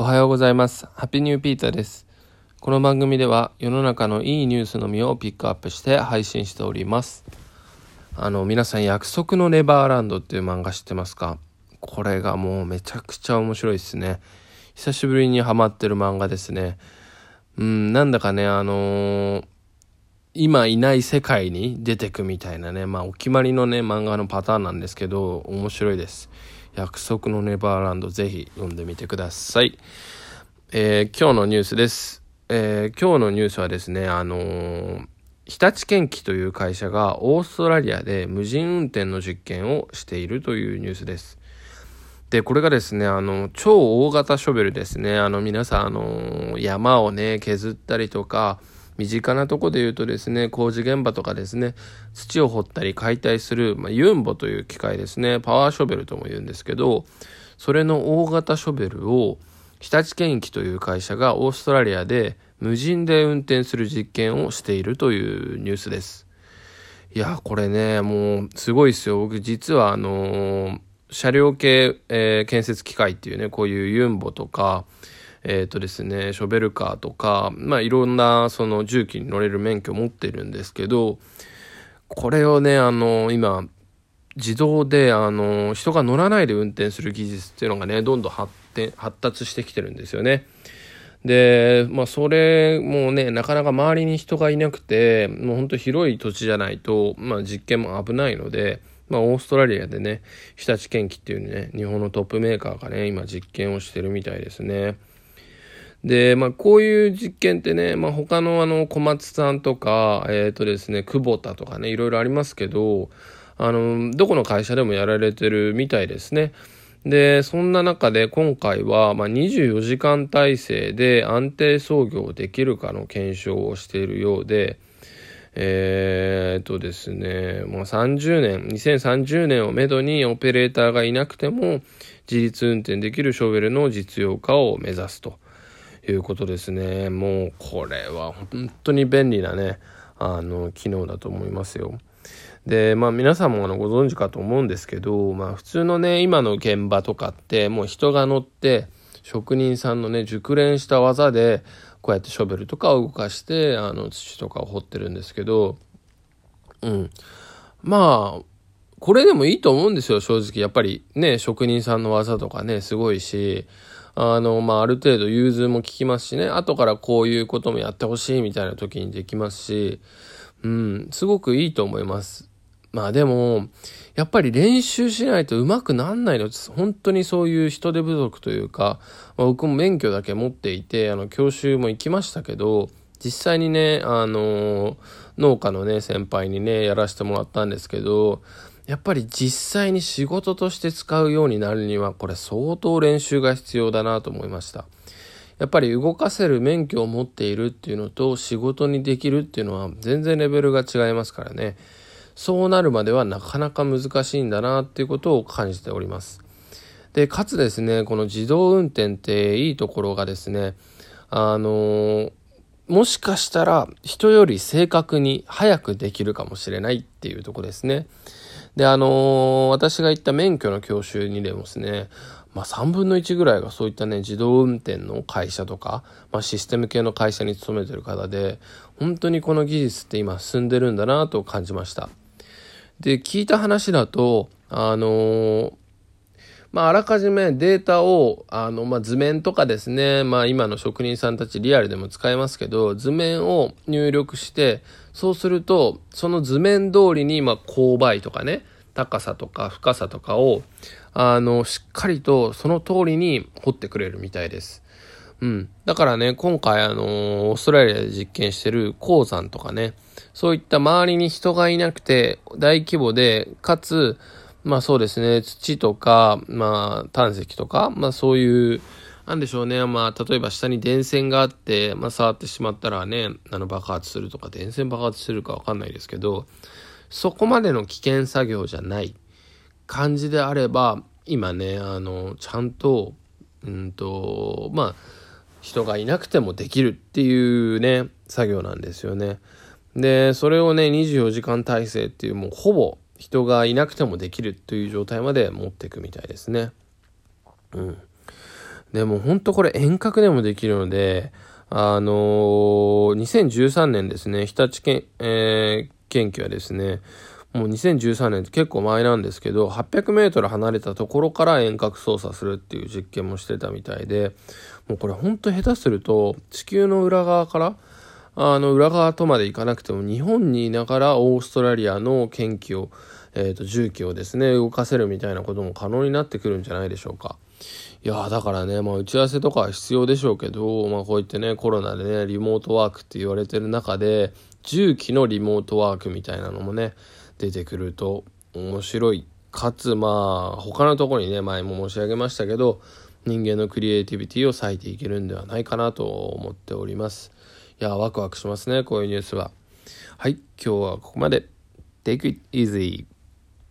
おはようございます。ハッピーニューピーターです。この番組では世の中のいいニュースのみをピックアップして配信しております。あの、皆さん約束のネバーランドっていう漫画知ってますか？これがもうめちゃくちゃ面白いですね。久しぶりにハマってる漫画ですね。うん、なんだかね、あのー、今いない世界に出てくみたいなね、まあお決まりのね、漫画のパターンなんですけど、面白いです。約束のネバーランドぜひ読んでみてください。えー、今日のニュースです。えー、今日のニュースはですね、あのー、日立建機という会社がオーストラリアで無人運転の実験をしているというニュースです。で、これがですね、あの、超大型ショベルですね。あの、皆さん、あの、山をね、削ったりとか、身近なとこで言うとですね、工事現場とかですね、土を掘ったり解体する、まあ、ユンボという機械ですね、パワーショベルとも言うんですけど、それの大型ショベルを日立建機という会社がオーストラリアで無人で運転する実験をしているというニュースです。いや、これね、もうすごいですよ。僕実はあのー、車両系、えー、建設機械っていうね、こういうユンボとか、えっ、ー、とですね、ショベルカーとか、まあいろんなその重機に乗れる免許を持ってるんですけど、これをね、あの、今、自動で、あの、人が乗らないで運転する技術っていうのがね、どんどん発展、発達してきてるんですよね。で、まあそれもね、なかなか周りに人がいなくて、もうほんと広い土地じゃないと、まあ実験も危ないので、まあ、オーストラリアでね、日立建機っていうね、日本のトップメーカーがね、今実験をしてるみたいですね。で、まあ、こういう実験ってね、まあ、他のあの、小松さんとか、えっ、ー、とですね、久保田とかね、いろいろありますけど、あの、どこの会社でもやられてるみたいですね。で、そんな中で今回は、まあ、24時間体制で安定操業できるかの検証をしているようで、えー、とですね、もう30年、2030年をめどにオペレーターがいなくても自立運転できるショベルの実用化を目指すと。いうことですね。もうこれは本当に便利なね、あの、機能だと思いますよ。で、まあ皆さんもあのご存知かと思うんですけど、まあ普通のね、今の現場とかってもう人が乗って職人さんのね、熟練した技でこうやってショベルとかを動かしてあの土とかを掘ってるんですけど、うん。まあ、これでもいいと思うんですよ、正直。やっぱりね、職人さんの技とかね、すごいし、あの、まあ、ある程度融通も効きますしね、後からこういうこともやってほしいみたいな時にできますし、うん、すごくいいと思います。まあでも、やっぱり練習しないと上手くなんないの。本当にそういう人手不足というか、まあ、僕も免許だけ持っていて、あの、教習も行きましたけど、実際にね、あの、農家のね、先輩にね、やらせてもらったんですけど、やっぱり実際に仕事として使うようになるには、これ相当練習が必要だなと思いました。やっぱり動かせる免許を持っているっていうのと仕事にできるっていうのは全然レベルが違いますからね。そうなるまではなかなか難しいんだなっていうことを感じております。で、かつですね、この自動運転っていいところがですね、あのもしかしたら人より正確に早くできるかもしれないっていうとこですね。で、あのー、私が行った免許の教習にでもですね、まあ3分の1ぐらいがそういったね、自動運転の会社とか、まあシステム系の会社に勤めてる方で、本当にこの技術って今進んでるんだなと感じました。で、聞いた話だと、あのー、まあ、あらかじめデータを、あの、まあ、図面とかですね、まあ、今の職人さんたちリアルでも使えますけど、図面を入力して、そうすると、その図面通りに、まあ、勾配とかね、高さとか深さとかを、あの、しっかりとその通りに掘ってくれるみたいです。うん。だからね、今回あの、オーストラリアで実験してる鉱山とかね、そういった周りに人がいなくて、大規模で、かつ、まあそうですね、土とか、まあ胆石とか、まあそういう、なんでしょうね、まあ例えば下に電線があって、まあ触ってしまったらね、あの爆発するとか、電線爆発するかわかんないですけど、そこまでの危険作業じゃない感じであれば、今ね、あの、ちゃんと、うんと、まあ、人がいなくてもできるっていうね、作業なんですよね。で、それをね、24時間体制っていうもうほぼ人がいなくてもできるという状態まで持っていくみたいですね。うん。でも本当これ遠隔でもできるので、あのー、2013年ですね、日立県、えー、研究はですね、もう2013年って結構前なんですけど、800メートル離れたところから遠隔操作するっていう実験もしてたみたいで、もうこれほんと下手すると、地球の裏側から、あの、裏側とまで行かなくても、日本にいながらオーストラリアの研究を、えっ、ー、と、重機をですね、動かせるみたいなことも可能になってくるんじゃないでしょうか。いやだからね、まあ、打ち合わせとかは必要でしょうけど、まあ、こういってね、コロナでね、リモートワークって言われてる中で、重機のリモートワークみたいなのもね、出てくると面白い。かつ、まあ、他のところにね、前も申し上げましたけど、人間のクリエイティビティを割いていけるんではないかなと思っております。いや、ワクワクしますね、こういうニュースは。はい、今日はここまで。Take it easy.